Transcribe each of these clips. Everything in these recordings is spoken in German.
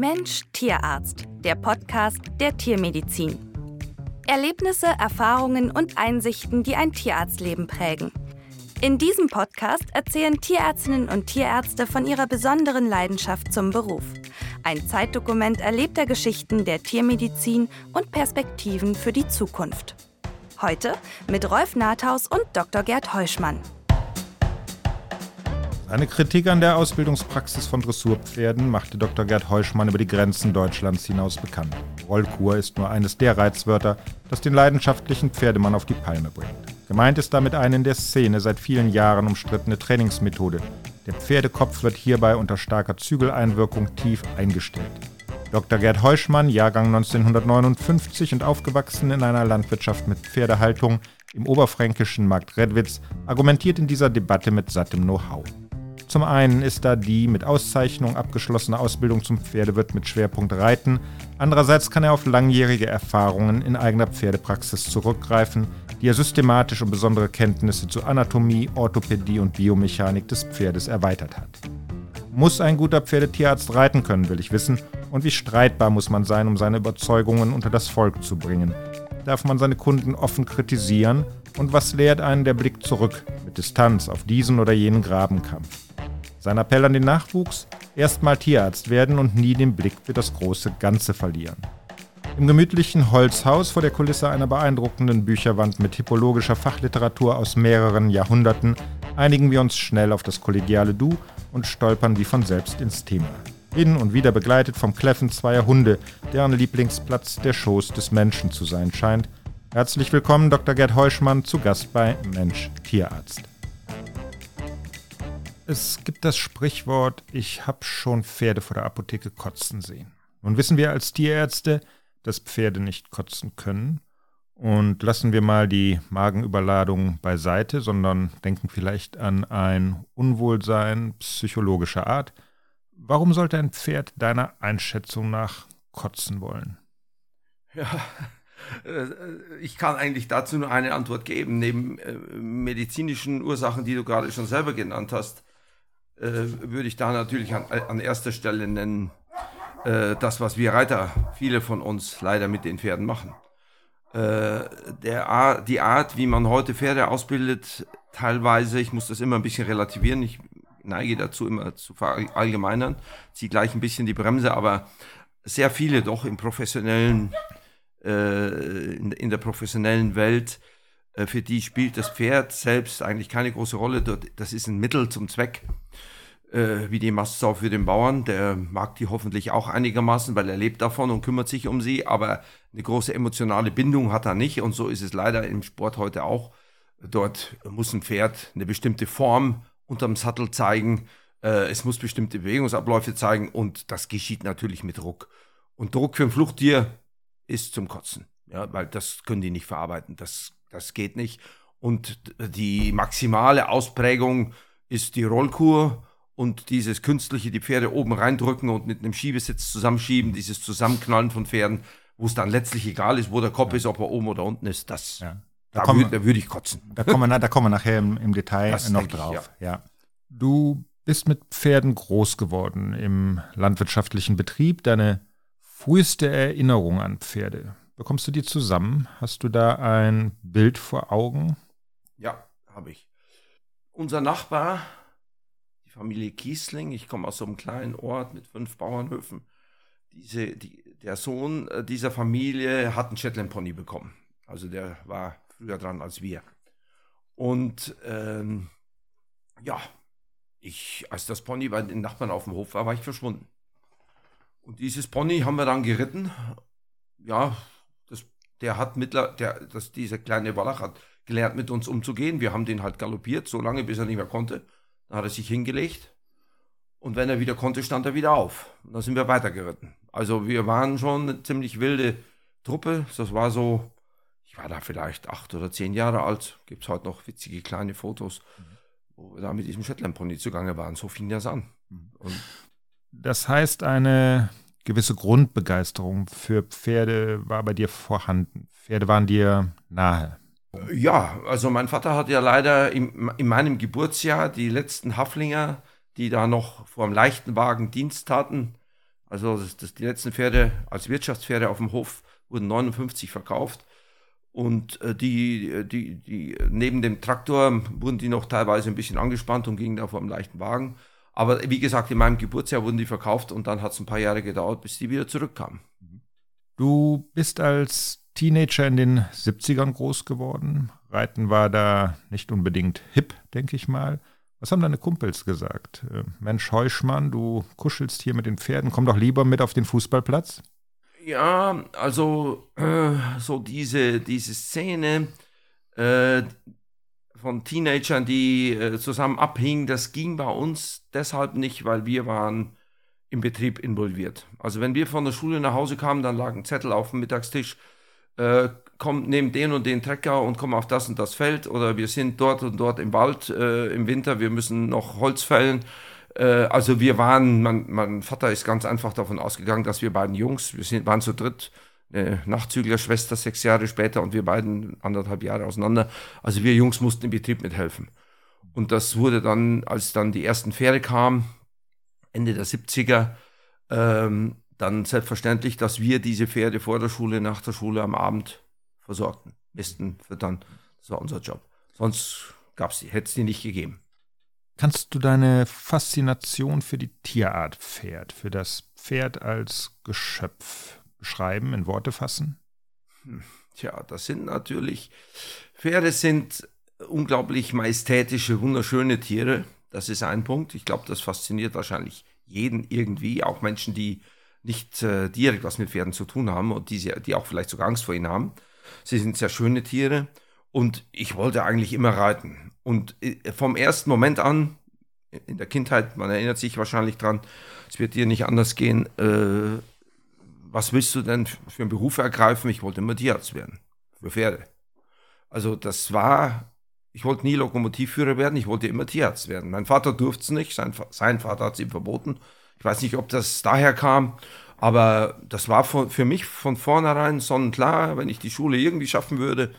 Mensch Tierarzt, der Podcast der Tiermedizin. Erlebnisse, Erfahrungen und Einsichten, die ein Tierarztleben prägen. In diesem Podcast erzählen Tierärztinnen und Tierärzte von ihrer besonderen Leidenschaft zum Beruf. Ein Zeitdokument erlebter Geschichten der Tiermedizin und Perspektiven für die Zukunft. Heute mit Rolf Nathaus und Dr. Gerd Heuschmann. Eine Kritik an der Ausbildungspraxis von Dressurpferden machte Dr. Gerd Heuschmann über die Grenzen Deutschlands hinaus bekannt. Rollkur ist nur eines der Reizwörter, das den leidenschaftlichen Pferdemann auf die Palme bringt. Gemeint ist damit eine in der Szene seit vielen Jahren umstrittene Trainingsmethode. Der Pferdekopf wird hierbei unter starker Zügeleinwirkung tief eingestellt. Dr. Gerd Heuschmann, Jahrgang 1959 und aufgewachsen in einer Landwirtschaft mit Pferdehaltung im oberfränkischen Markt Redwitz, argumentiert in dieser Debatte mit sattem Know-how. Zum einen ist da die mit Auszeichnung abgeschlossene Ausbildung zum Pferdewirt mit Schwerpunkt Reiten. Andererseits kann er auf langjährige Erfahrungen in eigener Pferdepraxis zurückgreifen, die er systematisch und besondere Kenntnisse zu Anatomie, Orthopädie und Biomechanik des Pferdes erweitert hat. Muss ein guter Pferdetierarzt reiten können, will ich wissen, und wie streitbar muss man sein, um seine Überzeugungen unter das Volk zu bringen? Darf man seine Kunden offen kritisieren? Und was lehrt einen der Blick zurück, mit Distanz auf diesen oder jenen Grabenkampf? Sein Appell an den Nachwuchs? Erstmal Tierarzt werden und nie den Blick für das große Ganze verlieren. Im gemütlichen Holzhaus vor der Kulisse einer beeindruckenden Bücherwand mit hippologischer Fachliteratur aus mehreren Jahrhunderten einigen wir uns schnell auf das kollegiale Du und stolpern wie von selbst ins Thema. Hin und wieder begleitet vom Kläffen zweier Hunde, deren Lieblingsplatz der Schoß des Menschen zu sein scheint. Herzlich willkommen, Dr. Gerd Heuschmann, zu Gast bei Mensch Tierarzt. Es gibt das Sprichwort, ich habe schon Pferde vor der Apotheke kotzen sehen. Nun wissen wir als Tierärzte, dass Pferde nicht kotzen können. Und lassen wir mal die Magenüberladung beiseite, sondern denken vielleicht an ein Unwohlsein psychologischer Art. Warum sollte ein Pferd deiner Einschätzung nach kotzen wollen? Ja, äh, ich kann eigentlich dazu nur eine Antwort geben. Neben äh, medizinischen Ursachen, die du gerade schon selber genannt hast, äh, würde ich da natürlich an, an erster Stelle nennen, äh, das, was wir Reiter, viele von uns leider mit den Pferden machen. Äh, der, die Art, wie man heute Pferde ausbildet, teilweise, ich muss das immer ein bisschen relativieren, ich neige dazu immer zu verallgemeinern, ziehe gleich ein bisschen die Bremse, aber sehr viele doch im professionellen, äh, in, in, der professionellen Welt, für die spielt das Pferd selbst eigentlich keine große Rolle. Das ist ein Mittel zum Zweck äh, wie die Mastsau für den Bauern. Der mag die hoffentlich auch einigermaßen, weil er lebt davon und kümmert sich um sie, aber eine große emotionale Bindung hat er nicht und so ist es leider im Sport heute auch. Dort muss ein Pferd eine bestimmte Form unterm Sattel zeigen, äh, es muss bestimmte Bewegungsabläufe zeigen und das geschieht natürlich mit Druck. Und Druck für ein Fluchttier ist zum Kotzen, ja, weil das können die nicht verarbeiten, das, das geht nicht. Und die maximale Ausprägung ist die Rollkur und dieses künstliche, die Pferde oben reindrücken und mit einem Schiebesitz zusammenschieben, dieses Zusammenknallen von Pferden, wo es dann letztlich egal ist, wo der Kopf ja. ist, ob er oben oder unten ist, das, ja. da, da, würde, da würde ich kotzen. Da kommen wir, da kommen wir nachher im, im Detail das noch drauf. Ich, ja. ja. Du bist mit Pferden groß geworden im landwirtschaftlichen Betrieb. Deine früheste Erinnerung an Pferde, bekommst du die zusammen? Hast du da ein Bild vor Augen? Ja, habe ich. Unser Nachbar die Familie Kiesling. Ich komme aus so einem kleinen Ort mit fünf Bauernhöfen. Diese, die, der Sohn äh, dieser Familie hat einen Shetland Pony bekommen. Also der war früher dran als wir. Und ähm, ja, ich, als das Pony bei den Nachbarn auf dem Hof war, war ich verschwunden. Und dieses Pony haben wir dann geritten. Ja, der hat mittler, der, das, dieser kleine Wallach hat gelernt, mit uns umzugehen. Wir haben den halt galoppiert, so lange, bis er nicht mehr konnte. Dann hat er sich hingelegt und wenn er wieder konnte, stand er wieder auf. Und dann sind wir weitergeritten. Also wir waren schon eine ziemlich wilde Truppe. Das war so, ich war da vielleicht acht oder zehn Jahre alt. Gibt es heute noch witzige kleine Fotos, mhm. wo wir da mit diesem Shetland Pony zugange waren. So fing das an. Mhm. Und das heißt, eine gewisse Grundbegeisterung für Pferde war bei dir vorhanden. Pferde waren dir nahe. Ja, also mein Vater hat ja leider in, in meinem Geburtsjahr die letzten Haflinger, die da noch vor dem leichten Wagen Dienst hatten, Also das, das, die letzten Pferde als Wirtschaftspferde auf dem Hof wurden 59 verkauft. Und äh, die, die, die, neben dem Traktor wurden die noch teilweise ein bisschen angespannt und gingen da vor einem leichten Wagen. Aber wie gesagt, in meinem Geburtsjahr wurden die verkauft und dann hat es ein paar Jahre gedauert, bis die wieder zurückkamen. Du bist als Teenager in den 70ern groß geworden. Reiten war da nicht unbedingt hip, denke ich mal. Was haben deine Kumpels gesagt? Äh, Mensch, Heuschmann, du kuschelst hier mit den Pferden, komm doch lieber mit auf den Fußballplatz. Ja, also äh, so diese, diese Szene äh, von Teenagern, die äh, zusammen abhingen, das ging bei uns deshalb nicht, weil wir waren im Betrieb involviert. Also wenn wir von der Schule nach Hause kamen, dann lag ein Zettel auf dem Mittagstisch, äh, komm, nehmen den und den Trecker und komm auf das und das Feld oder wir sind dort und dort im Wald äh, im Winter, wir müssen noch Holz fällen. Äh, also wir waren, mein, mein, Vater ist ganz einfach davon ausgegangen, dass wir beiden Jungs, wir sind, waren zu dritt, eine Nachzüglerschwester sechs Jahre später und wir beiden anderthalb Jahre auseinander. Also wir Jungs mussten im Betrieb mithelfen. Und das wurde dann, als dann die ersten Pferde kamen, Ende der 70er, ähm, dann selbstverständlich, dass wir diese Pferde vor der Schule, nach der Schule am Abend versorgten. Misten, füttern. Das war unser Job. Sonst gab's die, hätte es die nicht gegeben. Kannst du deine Faszination für die Tierart Pferd, für das Pferd als Geschöpf beschreiben, in Worte fassen? Hm, tja, das sind natürlich, Pferde sind unglaublich majestätische, wunderschöne Tiere. Das ist ein Punkt. Ich glaube, das fasziniert wahrscheinlich jeden irgendwie, auch Menschen, die nicht äh, direkt was mit Pferden zu tun haben und die, die auch vielleicht sogar Angst vor ihnen haben. Sie sind sehr schöne Tiere und ich wollte eigentlich immer reiten. Und äh, vom ersten Moment an, in der Kindheit, man erinnert sich wahrscheinlich dran, es wird dir nicht anders gehen, äh, was willst du denn für einen Beruf ergreifen? Ich wollte immer Tierarzt werden, für Pferde. Also das war, ich wollte nie Lokomotivführer werden, ich wollte immer Tierarzt werden. Mein Vater durfte es nicht, sein, sein Vater hat es ihm verboten. Ich weiß nicht, ob das daher kam, aber das war für mich von vornherein sonnenklar, wenn ich die Schule irgendwie schaffen würde,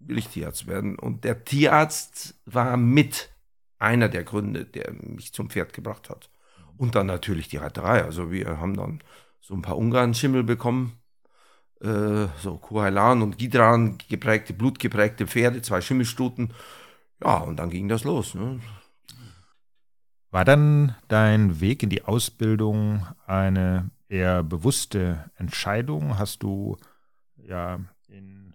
will ich Tierarzt werden. Und der Tierarzt war mit einer der Gründe, der mich zum Pferd gebracht hat. Und dann natürlich die Reiterei. Also wir haben dann so ein paar Ungarn-Schimmel bekommen. Äh, so Kuhailan und Gidran geprägte, blutgeprägte Pferde, zwei Schimmelstuten. Ja, und dann ging das los. Ne? War dann dein Weg in die Ausbildung eine eher bewusste Entscheidung? Hast du ja in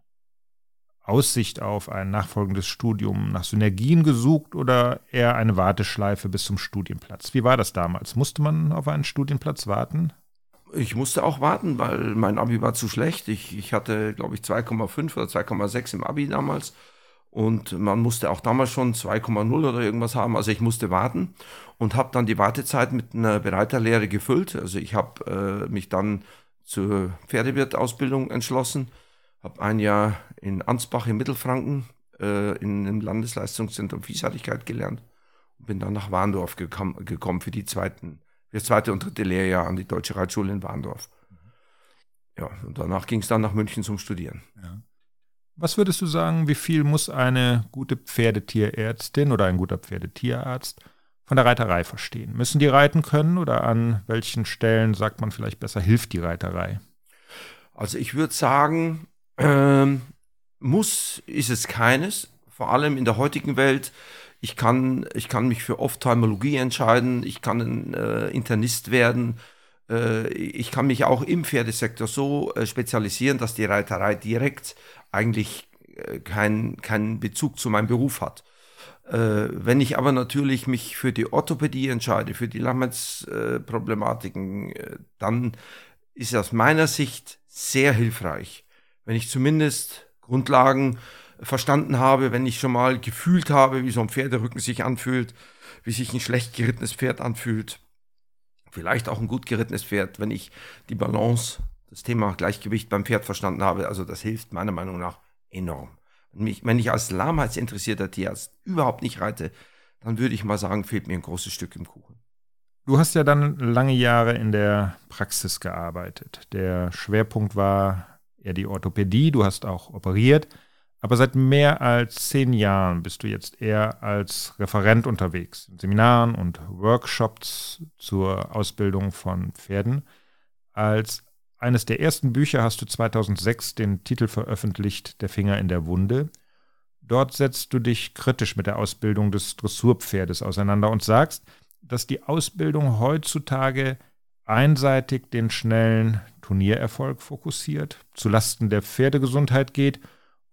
Aussicht auf ein nachfolgendes Studium nach Synergien gesucht oder eher eine Warteschleife bis zum Studienplatz? Wie war das damals? Musste man auf einen Studienplatz warten? Ich musste auch warten, weil mein Abi war zu schlecht. Ich, ich hatte, glaube ich, 2,5 oder 2,6 im Abi damals. Und man musste auch damals schon 2,0 oder irgendwas haben. Also ich musste warten und habe dann die Wartezeit mit einer Bereiterlehre gefüllt. Also ich habe äh, mich dann zur Pferdewirtausbildung entschlossen, habe ein Jahr in Ansbach in Mittelfranken äh, in einem Landesleistungszentrum Vielseitigkeit gelernt und bin dann nach Warndorf gekam, gekommen für die zweiten, das zweite und dritte Lehrjahr an die Deutsche Reitschule in Warndorf. Ja, und danach ging es dann nach München zum Studieren. Ja. Was würdest du sagen, wie viel muss eine gute Pferdetierärztin oder ein guter Pferdetierarzt von der Reiterei verstehen? Müssen die reiten können oder an welchen Stellen sagt man vielleicht besser, hilft die Reiterei? Also ich würde sagen, ähm, muss ist es keines, vor allem in der heutigen Welt. Ich kann, ich kann mich für Ophthalmologie entscheiden, ich kann äh, Internist werden, äh, ich kann mich auch im Pferdesektor so äh, spezialisieren, dass die Reiterei direkt eigentlich äh, keinen kein Bezug zu meinem Beruf hat. wenn ich aber natürlich mich für die Orthopädie entscheide, für die Lammertsproblematiken, dann ist aus meiner Sicht sehr hilfreich, wenn ich zumindest Grundlagen verstanden habe, wenn ich schon mal gefühlt habe, wie so ein Pferderücken sich anfühlt, wie sich ein schlecht gerittenes Pferd anfühlt, vielleicht auch ein gut gerittenes Pferd, wenn ich die Balance, das Thema Gleichgewicht beim Pferd verstanden habe. Also das hilft meiner Meinung nach enorm. Wenn ich, als lahmheitsinteressierter Tierarzt überhaupt nicht reite, dann würde ich mal sagen, fehlt mir ein großes Stück im Kuchen. Du hast ja dann lange Jahre in der Praxis gearbeitet. Der Schwerpunkt war eher die Orthopädie, du hast auch operiert. Aber seit mehr als zehn Jahren bist du jetzt eher als Referent unterwegs, in Seminaren und Workshops zur Ausbildung von Pferden. Als eines der ersten Bücher hast du 2006 den Titel veröffentlicht Der Finger in der Wunde. Dort setzt du dich kritisch mit der Ausbildung des Dressurpferdes auseinander und sagst, dass die Ausbildung heutzutage einseitig den schnellen Turniererfolg fokussiert, zulasten der Pferdegesundheit geht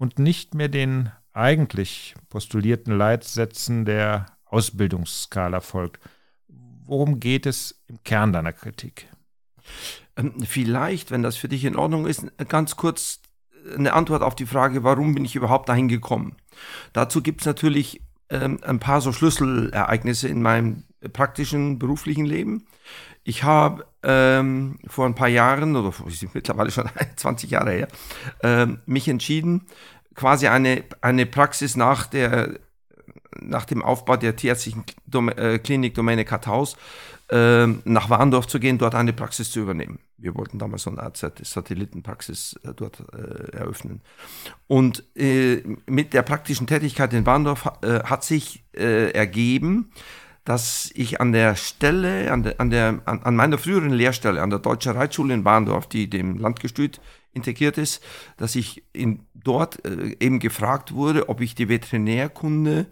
und nicht mehr den eigentlich postulierten Leitsätzen der Ausbildungsskala folgt. Worum geht es im Kern deiner Kritik? Ähm, vielleicht, wenn das für dich in Ordnung ist, ganz kurz eine Antwort auf die Frage, warum bin ich überhaupt dahin gekommen. Dazu gibt es natürlich ähm, ein paar so Schlüsselereignisse in meinem praktischen beruflichen Leben. Ich habe ähm, vor ein paar Jahren, oder mittlerweile schon 20 Jahre her, ähm, mich entschieden, quasi eine, eine Praxis nach, der, nach dem Aufbau der tierärztlichen äh, Klinik Domäne Karthaus äh, nach Warndorf zu gehen, dort eine Praxis zu übernehmen. Wir wollten damals so eine Art Satellitenpraxis äh, dort äh, eröffnen. Und äh, mit der praktischen Tätigkeit in Warndorf äh, hat sich ergeben, dass ich an der Stelle, an, der, an, der, an, an meiner früheren Lehrstelle, an der Deutschen Reitschule in Bahndorf, die dem Landgestüt integriert ist, dass ich in, dort äh, eben gefragt wurde, ob ich die Veterinärkunde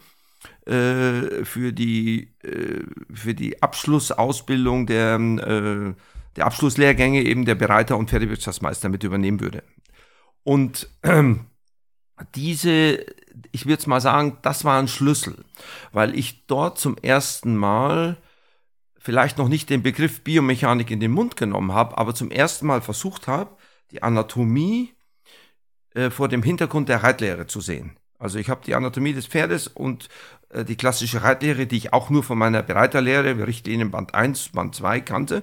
äh, für, die, äh, für die Abschlussausbildung der, äh, der Abschlusslehrgänge eben der Bereiter und Pferdewirtschaftsmeister mit übernehmen würde. Und diese ich würde es mal sagen, das war ein Schlüssel, weil ich dort zum ersten Mal vielleicht noch nicht den Begriff Biomechanik in den Mund genommen habe, aber zum ersten Mal versucht habe, die Anatomie äh, vor dem Hintergrund der Reitlehre zu sehen. Also ich habe die Anatomie des Pferdes und äh, die klassische Reitlehre, die ich auch nur von meiner Bereiterlehre, Richtlinien Band 1, Band 2 kannte,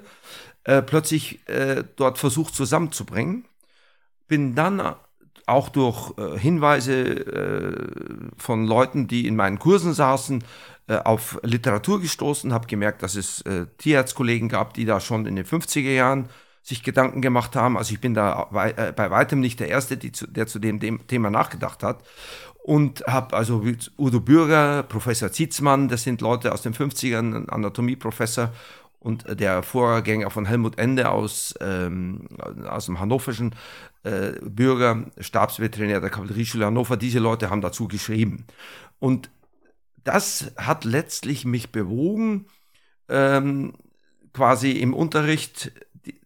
äh, plötzlich äh, dort versucht zusammenzubringen. Bin dann auch durch äh, Hinweise äh, von Leuten, die in meinen Kursen saßen, äh, auf Literatur gestoßen, habe gemerkt, dass es äh, Tierarztkollegen gab, die da schon in den 50er Jahren sich Gedanken gemacht haben. Also ich bin da wei äh, bei weitem nicht der Erste, zu, der zu dem, dem, Thema nachgedacht hat. Und habe also Udo Bürger, Professor Zitzmann, das sind Leute aus den 50ern, ein Anatomieprofessor und der Vorgänger von Helmut Ende aus, ähm, aus dem hannoverschen äh, Bürger, Stabsveterinär der Kavallerieschule Hannover, diese Leute haben dazu geschrieben. Und das hat letztlich mich bewogen, ähm, quasi im Unterricht die,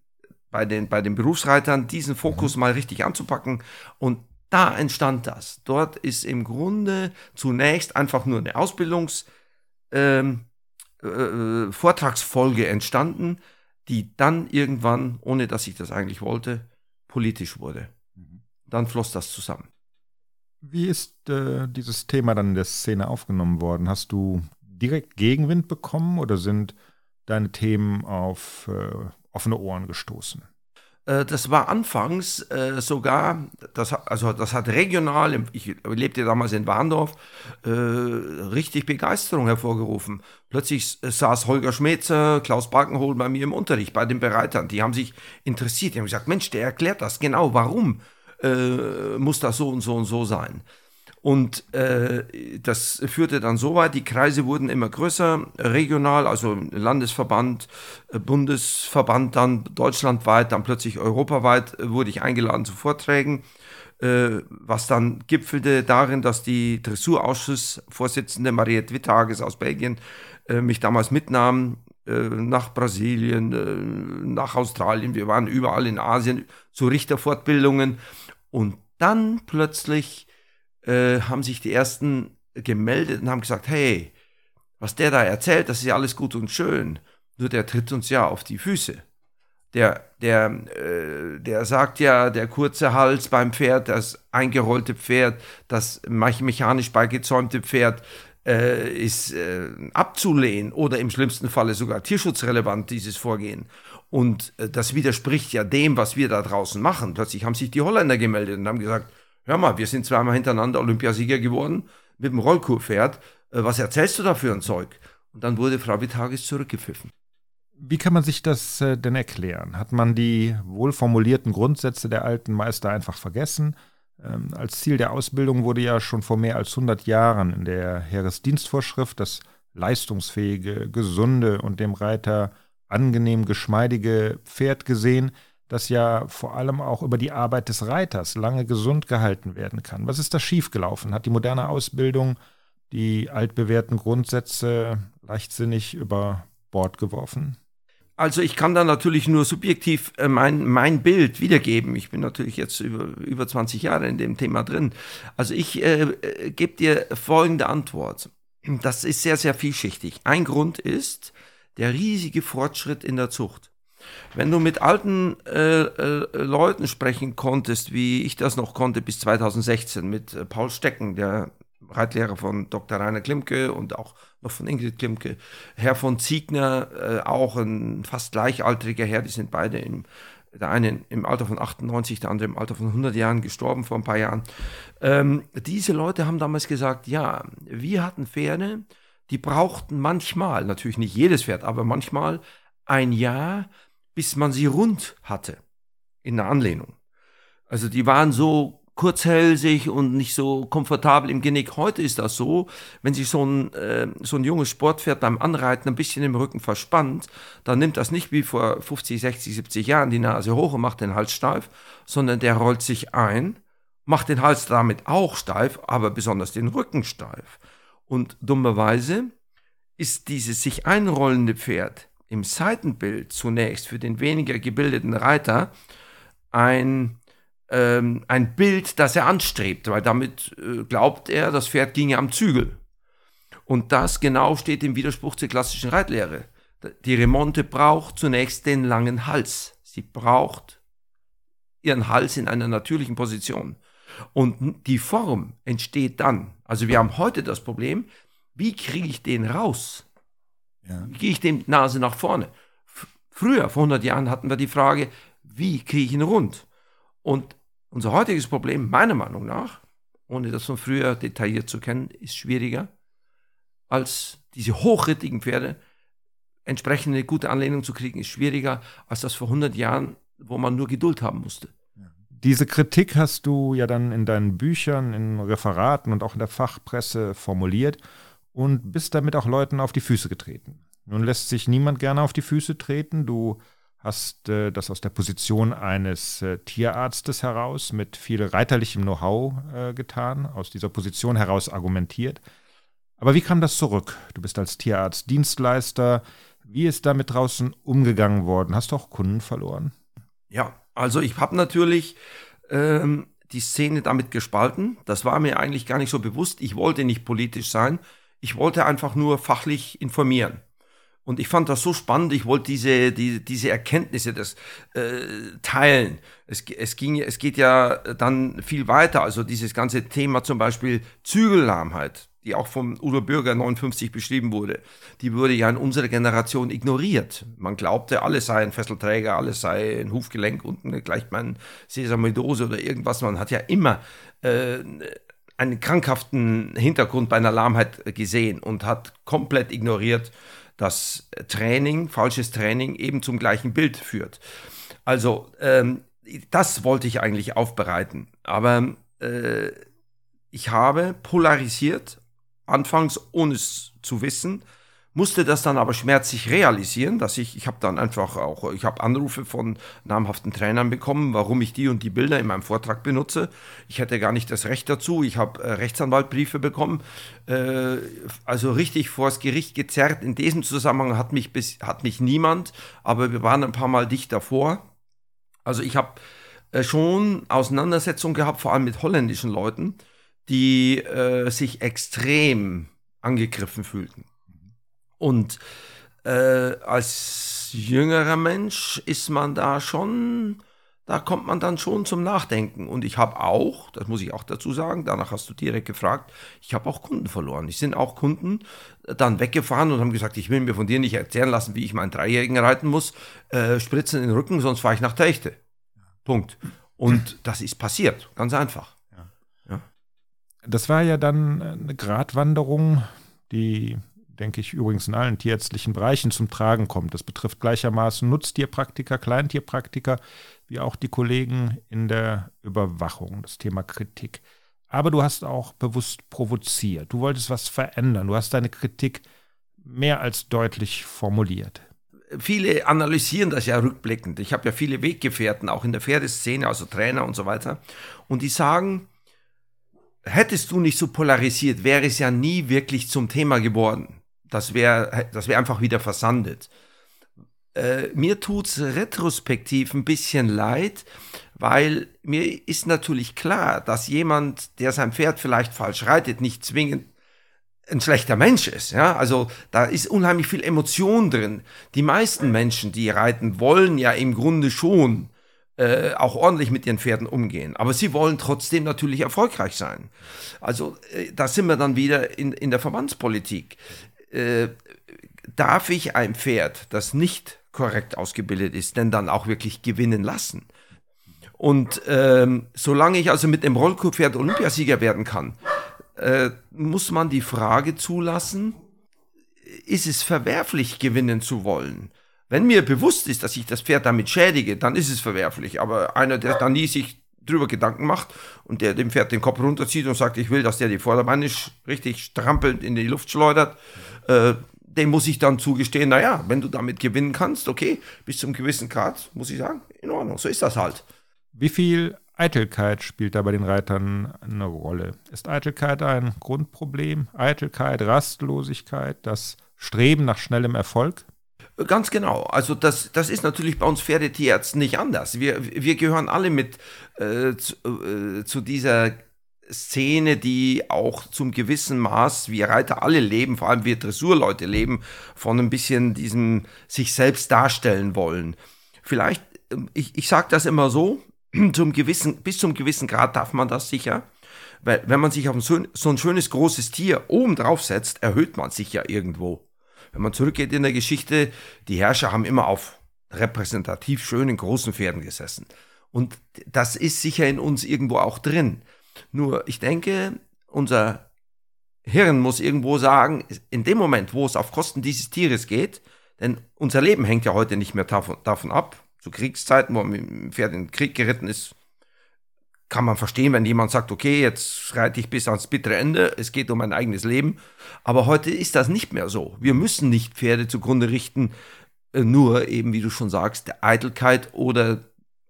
bei, den, bei den Berufsreitern diesen Fokus mhm. mal richtig anzupacken. Und da entstand das. Dort ist im Grunde zunächst einfach nur eine Ausbildungs- ähm, äh, äh, Vortragsfolge entstanden, die dann irgendwann, ohne dass ich das eigentlich wollte, politisch wurde. Mhm. Dann floss das zusammen. Wie ist äh, dieses Thema dann in der Szene aufgenommen worden? Hast du direkt Gegenwind bekommen oder sind deine Themen auf äh, offene Ohren gestoßen? Äh, das war anfangs äh, sogar, das, also das hat regional, ich lebte damals in Warndorf, äh, richtig Begeisterung hervorgerufen. Plötzlich saß Holger Schmetzer, Klaus Barkenhol bei mir im Unterricht, bei den Bereitern. Die haben sich interessiert, die haben gesagt, Mensch, der erklärt das genau, warum äh, muss das so und so und so sein. Und äh, das führte dann so weit, die Kreise wurden immer größer, regional, also Landesverband, äh, Bundesverband, dann deutschlandweit, dann plötzlich europaweit äh, wurde ich eingeladen zu Vorträgen, äh, was dann gipfelte darin, dass die Dressurausschussvorsitzende Mariette Wittages aus Belgien äh, mich damals mitnahm äh, nach Brasilien, nach Australien, wir waren überall in Asien zu Richterfortbildungen. Und dann plötzlich äh, haben sich die ersten gemeldet und haben gesagt, hey, was der da erzählt, das ist ja alles gut und schön, nur der tritt uns ja auf die Füße. Der, der, äh, der sagt ja, der kurze Hals beim Pferd, das eingerollte Pferd, das mechanisch beigezäumte Pferd äh, ist äh, abzulehnen oder im schlimmsten Falle sogar tierschutzrelevant, dieses Vorgehen. Und äh, das widerspricht ja dem, was wir da draußen machen. Plötzlich haben sich die Holländer gemeldet und haben gesagt, hör mal, wir sind zweimal hintereinander Olympiasieger geworden mit dem Rollkurpferd. Äh, was erzählst du da für ein Zeug? Und dann wurde Frau Vitages zurückgepfiffen. Wie kann man sich das äh, denn erklären? Hat man die wohlformulierten Grundsätze der alten Meister einfach vergessen? Ähm, als Ziel der Ausbildung wurde ja schon vor mehr als 100 Jahren in der Heeresdienstvorschrift das leistungsfähige, gesunde und dem Reiter angenehm geschmeidige Pferd gesehen, das ja vor allem auch über die Arbeit des Reiters lange gesund gehalten werden kann. Was ist da schiefgelaufen? Hat die moderne Ausbildung die altbewährten Grundsätze leichtsinnig über Bord geworfen? Also ich kann da natürlich nur subjektiv äh, mein, mein Bild wiedergeben. Ich bin natürlich jetzt über, über 20 Jahre in dem Thema drin. Also ich äh, äh, gebe dir folgende Antwort. Das ist sehr, sehr vielschichtig. Ein Grund ist der riesige Fortschritt in der Zucht. Wenn du mit alten äh, äh, Leuten sprechen konntest, wie ich das noch konnte bis 2016 mit äh, Paul Stecken, der Reitlehrer von Dr. Rainer Klimke und auch noch von Ingrid Klimke, Herr von Ziegner, äh, auch ein fast gleichaltriger Herr, die sind beide im, der eine im Alter von 98, der andere im Alter von 100 Jahren gestorben vor ein paar Jahren. Ähm, diese Leute haben damals gesagt, ja, wir hatten Pferde, die brauchten manchmal, natürlich nicht jedes Pferd, aber manchmal ein Jahr, bis man sie rund hatte in der Anlehnung. Also die waren so kurzhälsig und nicht so komfortabel im Genick. Heute ist das so, wenn sich so ein, äh, so ein junges Sportpferd beim Anreiten ein bisschen im Rücken verspannt, dann nimmt das nicht wie vor 50, 60, 70 Jahren die Nase hoch und macht den Hals steif, sondern der rollt sich ein, macht den Hals damit auch steif, aber besonders den Rücken steif. Und dummerweise ist dieses sich einrollende Pferd im Seitenbild zunächst für den weniger gebildeten Reiter ein, ähm, ein Bild, das er anstrebt, weil damit äh, glaubt er, das Pferd ginge am Zügel. Und das genau steht im Widerspruch zur klassischen Reitlehre. Die Remonte braucht zunächst den langen Hals. Sie braucht ihren Hals in einer natürlichen Position. Und die Form entsteht dann. Also wir haben heute das Problem, wie kriege ich den raus? Ja. Wie gehe ich dem Nase nach vorne? Früher, vor 100 Jahren, hatten wir die Frage, wie kriege ich ihn rund? Und unser heutiges Problem, meiner Meinung nach, ohne das von früher detailliert zu kennen, ist schwieriger, als diese hochrittigen Pferde entsprechend eine gute Anlehnung zu kriegen, ist schwieriger, als das vor 100 Jahren, wo man nur Geduld haben musste. Diese Kritik hast du ja dann in deinen Büchern, in Referaten und auch in der Fachpresse formuliert und bist damit auch Leuten auf die Füße getreten. Nun lässt sich niemand gerne auf die Füße treten. Du hast äh, das aus der Position eines äh, Tierarztes heraus mit viel reiterlichem Know-how äh, getan, aus dieser Position heraus argumentiert. Aber wie kam das zurück? Du bist als Tierarzt Dienstleister. Wie ist damit draußen umgegangen worden? Hast du auch Kunden verloren? Ja, also ich habe natürlich ähm, die Szene damit gespalten. Das war mir eigentlich gar nicht so bewusst. Ich wollte nicht politisch sein. Ich wollte einfach nur fachlich informieren. Und ich fand das so spannend, ich wollte diese, die, diese Erkenntnisse das, äh, teilen. Es, es, ging, es geht ja dann viel weiter. Also dieses ganze Thema zum Beispiel Zügellahmheit, die auch vom Udo Bürger 59 beschrieben wurde, die wurde ja in unserer Generation ignoriert. Man glaubte, alles sei ein Fesselträger, alles sei ein Hufgelenk und gleich mal Sesamidose oder irgendwas. Man hat ja immer äh, einen krankhaften Hintergrund bei einer Lahmheit gesehen und hat komplett ignoriert, dass Training, falsches Training eben zum gleichen Bild führt. Also ähm, das wollte ich eigentlich aufbereiten. Aber äh, ich habe polarisiert, anfangs ohne es zu wissen, musste das dann aber schmerzlich realisieren, dass ich, ich habe dann einfach auch, ich habe Anrufe von namhaften Trainern bekommen, warum ich die und die Bilder in meinem Vortrag benutze. Ich hätte gar nicht das Recht dazu. Ich habe äh, Rechtsanwaltbriefe bekommen, äh, also richtig vors Gericht gezerrt. In diesem Zusammenhang hat mich, bis, hat mich niemand, aber wir waren ein paar Mal dicht davor. Also ich habe äh, schon Auseinandersetzungen gehabt, vor allem mit holländischen Leuten, die äh, sich extrem angegriffen fühlten. Und äh, als jüngerer Mensch ist man da schon, da kommt man dann schon zum Nachdenken. Und ich habe auch, das muss ich auch dazu sagen, danach hast du direkt gefragt, ich habe auch Kunden verloren. Ich sind auch Kunden dann weggefahren und haben gesagt, ich will mir von dir nicht erzählen lassen, wie ich meinen Dreijährigen reiten muss, äh, spritzen in den Rücken, sonst fahre ich nach Techte. Punkt. Und das ist passiert, ganz einfach. Ja. Das war ja dann eine Gratwanderung, die denke ich, übrigens in allen tierärztlichen Bereichen zum Tragen kommt. Das betrifft gleichermaßen Nutztierpraktiker, Kleintierpraktiker, wie auch die Kollegen in der Überwachung, das Thema Kritik. Aber du hast auch bewusst provoziert. Du wolltest was verändern. Du hast deine Kritik mehr als deutlich formuliert. Viele analysieren das ja rückblickend. Ich habe ja viele Weggefährten, auch in der Pferdeszene, also Trainer und so weiter. Und die sagen, hättest du nicht so polarisiert, wäre es ja nie wirklich zum Thema geworden. Das wäre das wär einfach wieder versandet. Äh, mir es retrospektiv ein bisschen leid, weil mir ist natürlich klar, dass jemand, der sein Pferd vielleicht falsch reitet, nicht zwingend ein schlechter Mensch ist. Ja? Also da ist unheimlich viel Emotion drin. Die meisten Menschen, die reiten, wollen ja im Grunde schon äh, auch ordentlich mit ihren Pferden umgehen. Aber sie wollen trotzdem natürlich erfolgreich sein. Also äh, da sind wir dann wieder in, in der Verbandspolitik. Äh, darf ich ein Pferd, das nicht korrekt ausgebildet ist, denn dann auch wirklich gewinnen lassen? Und ähm, solange ich also mit dem Rollkurpferd Olympiasieger werden kann, äh, muss man die Frage zulassen, ist es verwerflich gewinnen zu wollen? Wenn mir bewusst ist, dass ich das Pferd damit schädige, dann ist es verwerflich. Aber einer, der dann nie sich drüber Gedanken macht und der dem Pferd den Kopf runterzieht und sagt, ich will, dass der die Vorderbeine richtig strampelnd in die Luft schleudert, äh, dem muss ich dann zugestehen, naja, wenn du damit gewinnen kannst, okay, bis zum gewissen Grad, muss ich sagen, in Ordnung, so ist das halt. Wie viel Eitelkeit spielt da bei den Reitern eine Rolle? Ist Eitelkeit ein Grundproblem? Eitelkeit, Rastlosigkeit, das Streben nach schnellem Erfolg? Ganz genau. Also das, das ist natürlich bei uns Pferdetierärzten nicht anders. Wir, wir gehören alle mit äh, zu, äh, zu dieser Szene, die auch zum gewissen Maß, wir Reiter alle leben, vor allem wir Dressurleute leben, von ein bisschen diesem sich selbst darstellen wollen. Vielleicht, ähm, ich, ich sage das immer so, zum gewissen, bis zum gewissen Grad darf man das sicher. Weil wenn man sich auf so, so ein schönes großes Tier oben drauf setzt, erhöht man sich ja irgendwo. Wenn man zurückgeht in der Geschichte, die Herrscher haben immer auf repräsentativ schönen großen Pferden gesessen. Und das ist sicher in uns irgendwo auch drin. Nur ich denke, unser Hirn muss irgendwo sagen, in dem Moment, wo es auf Kosten dieses Tieres geht, denn unser Leben hängt ja heute nicht mehr davon, davon ab, zu Kriegszeiten, wo dem Pferd in den Krieg geritten ist, kann man verstehen, wenn jemand sagt, okay, jetzt reite ich bis ans bittere Ende, es geht um mein eigenes Leben. Aber heute ist das nicht mehr so. Wir müssen nicht Pferde zugrunde richten, äh, nur eben, wie du schon sagst, der Eitelkeit oder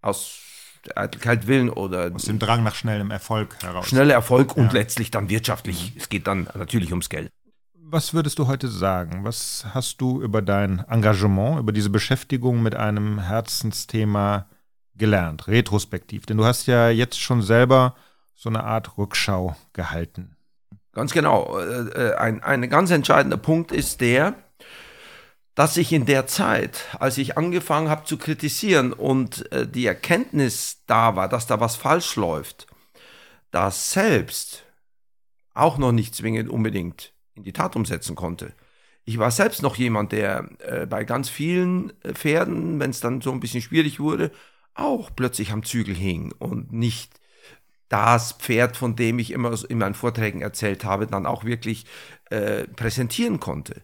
aus der Eitelkeit willen oder aus dem Drang nach schnellem Erfolg heraus. Schneller Erfolg ja. und letztlich dann wirtschaftlich. Es geht dann natürlich ums Geld. Was würdest du heute sagen? Was hast du über dein Engagement, über diese Beschäftigung mit einem Herzensthema gelernt, retrospektiv? Denn du hast ja jetzt schon selber so eine Art Rückschau gehalten. Ganz genau. Äh, äh, ein, ein ganz entscheidender Punkt ist der, dass ich in der Zeit, als ich angefangen habe zu kritisieren und äh, die Erkenntnis da war, dass da was falsch läuft, das selbst auch noch nicht zwingend unbedingt in die Tat umsetzen konnte. Ich war selbst noch jemand, der bei ganz vielen Pferden, wenn es dann so ein bisschen schwierig wurde, auch plötzlich am Zügel hing und nicht das Pferd, von dem ich immer in meinen Vorträgen erzählt habe, dann auch wirklich äh, präsentieren konnte.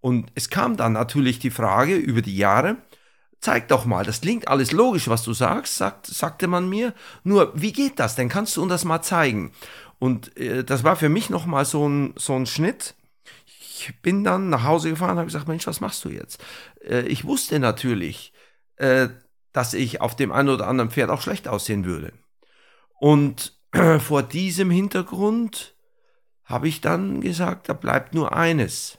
Und es kam dann natürlich die Frage über die Jahre, zeig doch mal, das klingt alles logisch, was du sagst, sagt, sagte man mir. Nur, wie geht das denn? Kannst du uns das mal zeigen? Und äh, das war für mich nochmal so ein, so ein Schnitt. Ich bin dann nach Hause gefahren und habe gesagt, Mensch, was machst du jetzt? Äh, ich wusste natürlich, äh, dass ich auf dem einen oder anderen Pferd auch schlecht aussehen würde. Und vor diesem Hintergrund habe ich dann gesagt, da bleibt nur eines.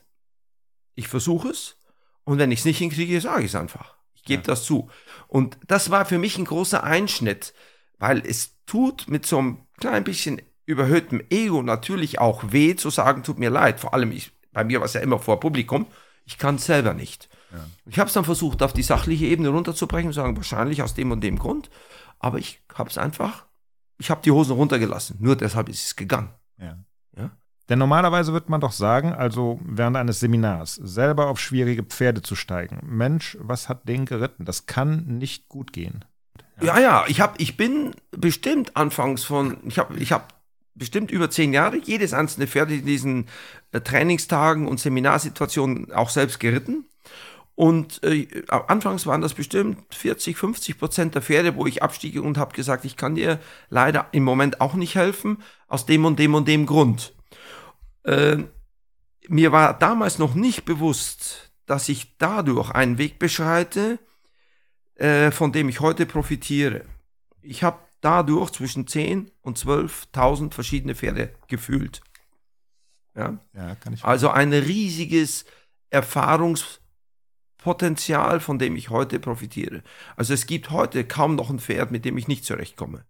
Ich versuche es und wenn ich es nicht hinkriege, sage ich es einfach. Ich gebe ja. das zu. Und das war für mich ein großer Einschnitt, weil es tut mit so einem klein bisschen überhöhtem Ego natürlich auch weh zu sagen, tut mir leid. Vor allem ich, bei mir war es ja immer vor Publikum, ich kann es selber nicht. Ja. Ich habe es dann versucht, auf die sachliche Ebene runterzubrechen und sagen, wahrscheinlich aus dem und dem Grund. Aber ich habe es einfach, ich habe die Hosen runtergelassen. Nur deshalb ist es gegangen. Ja. ja. Denn normalerweise wird man doch sagen, also während eines Seminars, selber auf schwierige Pferde zu steigen. Mensch, was hat den geritten? Das kann nicht gut gehen. Ja, ja, ja ich, hab, ich bin bestimmt anfangs von, ich habe ich hab bestimmt über zehn Jahre jedes einzelne Pferd in diesen äh, Trainingstagen und Seminarsituationen auch selbst geritten. Und äh, anfangs waren das bestimmt 40, 50 Prozent der Pferde, wo ich abstiege und habe gesagt, ich kann dir leider im Moment auch nicht helfen, aus dem und dem und dem Grund. Äh, mir war damals noch nicht bewusst, dass ich dadurch einen Weg beschreite, äh, von dem ich heute profitiere. Ich habe dadurch zwischen 10 und 12.000 verschiedene Pferde gefühlt. Ja? ja kann ich also ein riesiges Erfahrungspotenzial, von dem ich heute profitiere. Also es gibt heute kaum noch ein Pferd, mit dem ich nicht zurechtkomme.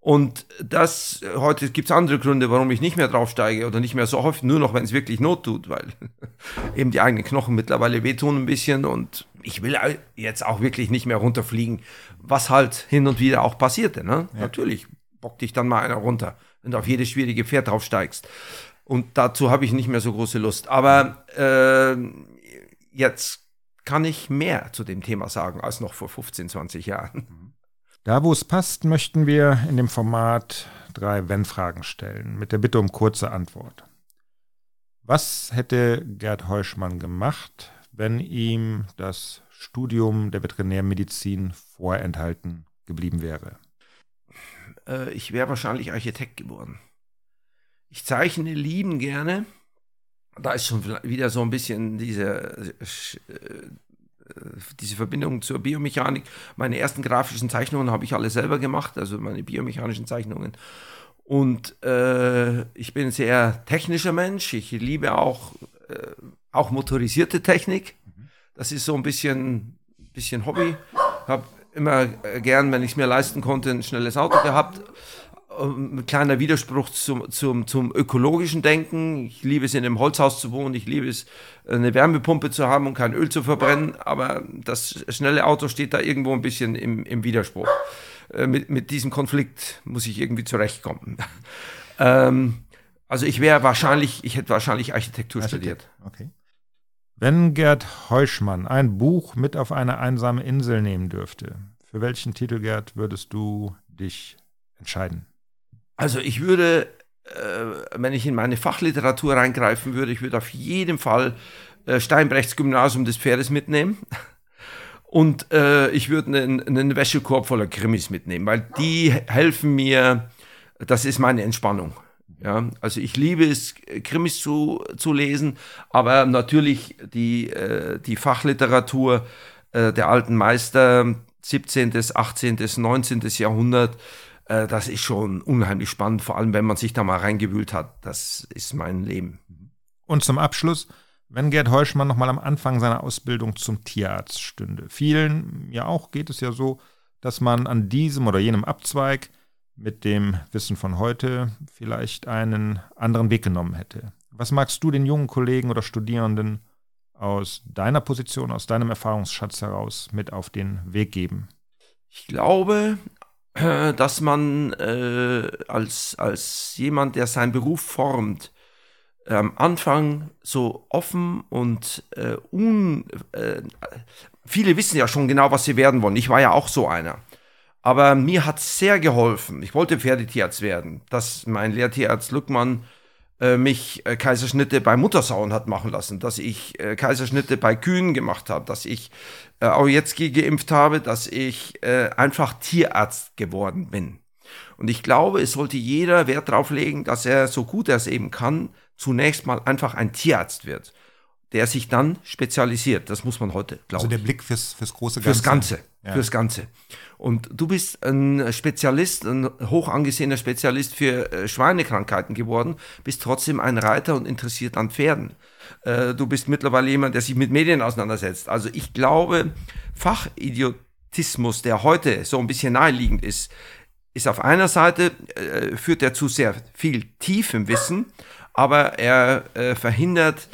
Und das, heute gibt es andere Gründe, warum ich nicht mehr draufsteige oder nicht mehr so häufig, nur noch, wenn es wirklich Not tut, weil eben die eigenen Knochen mittlerweile wehtun ein bisschen und ich will jetzt auch wirklich nicht mehr runterfliegen, was halt hin und wieder auch passierte. Ne? Ja. Natürlich bockt dich dann mal einer runter, wenn du auf jedes schwierige Pferd draufsteigst. Und dazu habe ich nicht mehr so große Lust. Aber äh, jetzt kann ich mehr zu dem Thema sagen als noch vor 15, 20 Jahren. Mhm. Da, wo es passt, möchten wir in dem Format drei Wenn-Fragen stellen, mit der Bitte um kurze Antwort. Was hätte Gerd Heuschmann gemacht, wenn ihm das Studium der Veterinärmedizin vorenthalten geblieben wäre? Äh, ich wäre wahrscheinlich Architekt geworden. Ich zeichne lieben gerne. Da ist schon wieder so ein bisschen diese äh, diese Verbindung zur Biomechanik. Meine ersten grafischen Zeichnungen habe ich alle selber gemacht, also meine biomechanischen Zeichnungen. Und äh, ich bin ein sehr technischer Mensch. Ich liebe auch, äh, auch motorisierte Technik. Das ist so ein bisschen, bisschen Hobby. Habe immer gern, wenn ich es mir leisten konnte, ein schnelles Auto gehabt ein kleiner Widerspruch zum, zum, zum ökologischen Denken. Ich liebe es, in einem Holzhaus zu wohnen. Ich liebe es, eine Wärmepumpe zu haben und kein Öl zu verbrennen. Aber das schnelle Auto steht da irgendwo ein bisschen im, im Widerspruch. Äh, mit, mit diesem Konflikt muss ich irgendwie zurechtkommen. ähm, also ich wäre wahrscheinlich, ich hätte wahrscheinlich Architektur Architekt. studiert. Okay. Wenn Gerd Heuschmann ein Buch mit auf eine einsame Insel nehmen dürfte, für welchen Titel, Gerd, würdest du dich entscheiden? Also ich würde, äh, wenn ich in meine Fachliteratur reingreifen würde, ich würde auf jeden Fall äh, Steinbrechts Gymnasium des Pferdes mitnehmen. Und äh, ich würde einen, einen Wäschekorb voller Krimis mitnehmen, weil die helfen mir, das ist meine Entspannung. Ja, also ich liebe es, Krimis zu, zu lesen, aber natürlich die, äh, die Fachliteratur äh, der alten Meister, 17., 18., 19. Jahrhundert, äh, das ist schon unheimlich spannend, vor allem wenn man sich da mal reingewühlt hat. Das ist mein Leben. Und zum Abschluss, wenn Gerd Heuschmann nochmal am Anfang seiner Ausbildung zum Tierarzt stünde. Vielen, ja auch, geht es ja so, dass man an diesem oder jenem Abzweig mit dem Wissen von heute vielleicht einen anderen Weg genommen hätte. Was magst du den jungen Kollegen oder Studierenden aus deiner Position, aus deinem Erfahrungsschatz heraus mit auf den Weg geben? Ich glaube, dass man äh, als, als jemand, der seinen Beruf formt, am Anfang so offen und äh, un. Äh, viele wissen ja schon genau, was sie werden wollen. Ich war ja auch so einer. Aber mir hat sehr geholfen. Ich wollte Pferdetierarzt werden, dass mein Lehrtierarzt Luckmann äh, mich äh, Kaiserschnitte bei Muttersauen hat machen lassen, dass ich äh, Kaiserschnitte bei Kühen gemacht habe, dass ich äh, auch jetzt geimpft habe, dass ich äh, einfach Tierarzt geworden bin. Und ich glaube, es sollte jeder Wert darauf legen, dass er so gut er es eben kann, zunächst mal einfach ein Tierarzt wird, der sich dann spezialisiert. Das muss man heute glauben. Also der Blick fürs, fürs große Ganze. Fürs Ganze. Ja. Fürs Ganze. Und du bist ein Spezialist, ein hoch angesehener Spezialist für äh, Schweinekrankheiten geworden, bist trotzdem ein Reiter und interessiert an Pferden. Äh, du bist mittlerweile jemand, der sich mit Medien auseinandersetzt. Also ich glaube, Fachidiotismus, der heute so ein bisschen naheliegend ist, ist auf einer Seite, äh, führt er zu sehr viel tiefem Wissen, aber er äh, verhindert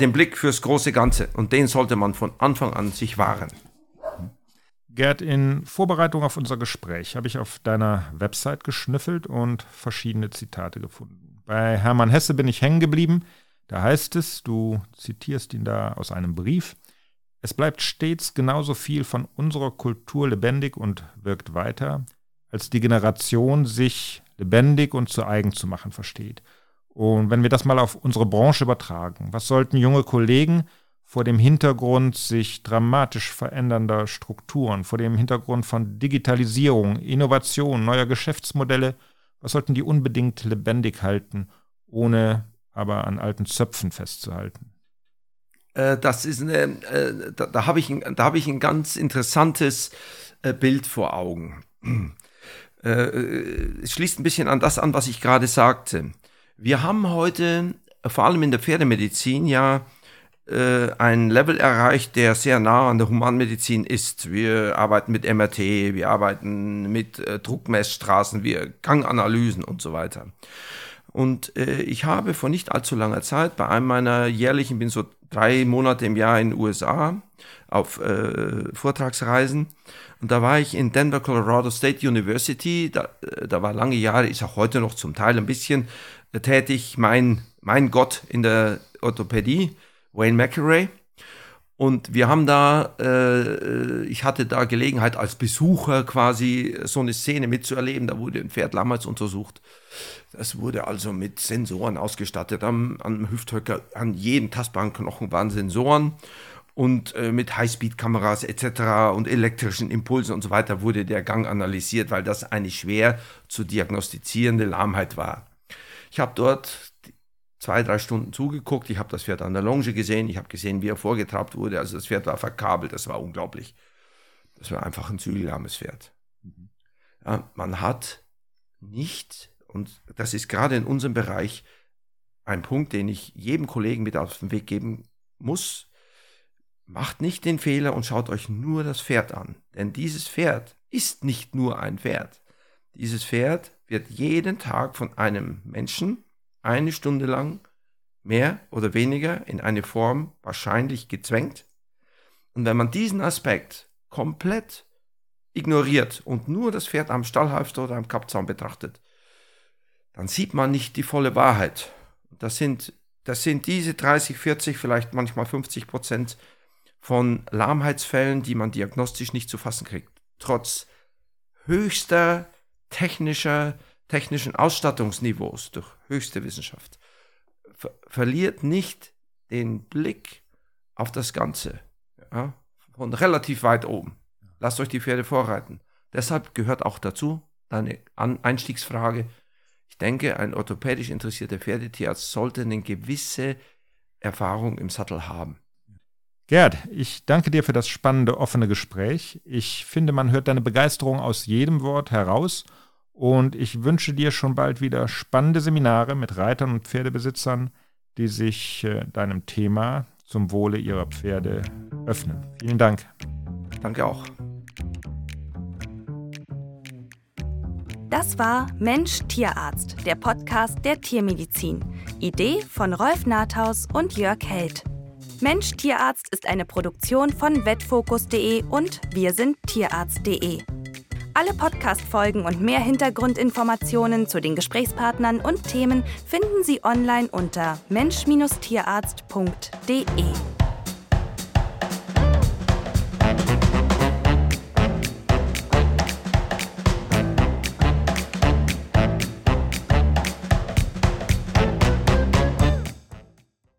den Blick fürs große Ganze. Und den sollte man von Anfang an sich wahren. Gerd, in Vorbereitung auf unser Gespräch habe ich auf deiner Website geschnüffelt und verschiedene Zitate gefunden. Bei Hermann Hesse bin ich hängen geblieben. Da heißt es, du zitierst ihn da aus einem Brief, es bleibt stets genauso viel von unserer Kultur lebendig und wirkt weiter, als die Generation sich lebendig und zu eigen zu machen versteht. Und wenn wir das mal auf unsere Branche übertragen, was sollten junge Kollegen vor dem Hintergrund sich dramatisch verändernder Strukturen, vor dem Hintergrund von Digitalisierung, Innovation, neuer Geschäftsmodelle, was sollten die unbedingt lebendig halten, ohne aber an alten Zöpfen festzuhalten? Äh, das ist eine, äh, da, da habe ich, hab ich ein ganz interessantes äh, Bild vor Augen. Es schließt ein bisschen an das an, was ich gerade sagte. Wir haben heute, vor allem in der Pferdemedizin, ja ein Level erreicht, der sehr nah an der Humanmedizin ist. Wir arbeiten mit MRT, wir arbeiten mit Druckmessstraßen, wir Ganganalysen und so weiter. Und äh, ich habe vor nicht allzu langer Zeit bei einem meiner jährlichen, bin so drei Monate im Jahr in den USA auf äh, Vortragsreisen. Und da war ich in Denver, Colorado State University. Da, äh, da war lange Jahre, ist auch heute noch zum Teil ein bisschen äh, tätig, mein, mein Gott in der Orthopädie, Wayne McElray. Und wir haben da, äh, ich hatte da Gelegenheit als Besucher quasi so eine Szene mitzuerleben. Da wurde ein Pferd Lammerts untersucht. Das wurde also mit Sensoren ausgestattet. Am, am Hüfthöcker, an jedem tastbaren Knochen waren Sensoren. Und äh, mit Highspeed-Kameras etc. und elektrischen Impulsen und so weiter wurde der Gang analysiert, weil das eine schwer zu diagnostizierende Lahmheit war. Ich habe dort zwei, drei Stunden zugeguckt. Ich habe das Pferd an der Longe gesehen. Ich habe gesehen, wie er vorgetrabt wurde. Also das Pferd war verkabelt. Das war unglaublich. Das war einfach ein zügellahmes Pferd. Mhm. Ja, man hat nicht, und das ist gerade in unserem Bereich ein Punkt, den ich jedem Kollegen mit auf den Weg geben muss. Macht nicht den Fehler und schaut euch nur das Pferd an. Denn dieses Pferd ist nicht nur ein Pferd. Dieses Pferd wird jeden Tag von einem Menschen eine Stunde lang mehr oder weniger in eine Form wahrscheinlich gezwängt. Und wenn man diesen Aspekt komplett ignoriert und nur das Pferd am Stallhalfter oder am Kappzaun betrachtet, dann sieht man nicht die volle Wahrheit. Das sind, das sind diese 30, 40, vielleicht manchmal 50 Prozent von Lahmheitsfällen, die man diagnostisch nicht zu fassen kriegt. Trotz höchster technischer technischen Ausstattungsniveaus durch höchste Wissenschaft ver verliert nicht den Blick auf das Ganze. Ja, von relativ weit oben. Lasst euch die Pferde vorreiten. Deshalb gehört auch dazu deine Einstiegsfrage. Ich denke, ein orthopädisch interessierter Pferdetierarzt sollte eine gewisse Erfahrung im Sattel haben. Gerd, ich danke dir für das spannende, offene Gespräch. Ich finde, man hört deine Begeisterung aus jedem Wort heraus und ich wünsche dir schon bald wieder spannende Seminare mit Reitern und Pferdebesitzern, die sich äh, deinem Thema zum Wohle ihrer Pferde öffnen. Vielen Dank. Danke auch. Das war Mensch Tierarzt, der Podcast der Tiermedizin. Idee von Rolf Nathaus und Jörg Held. Mensch Tierarzt ist eine Produktion von vetfokus.de und wir sind tierarzt.de. Alle Podcast-Folgen und mehr Hintergrundinformationen zu den Gesprächspartnern und Themen finden Sie online unter mensch-tierarzt.de.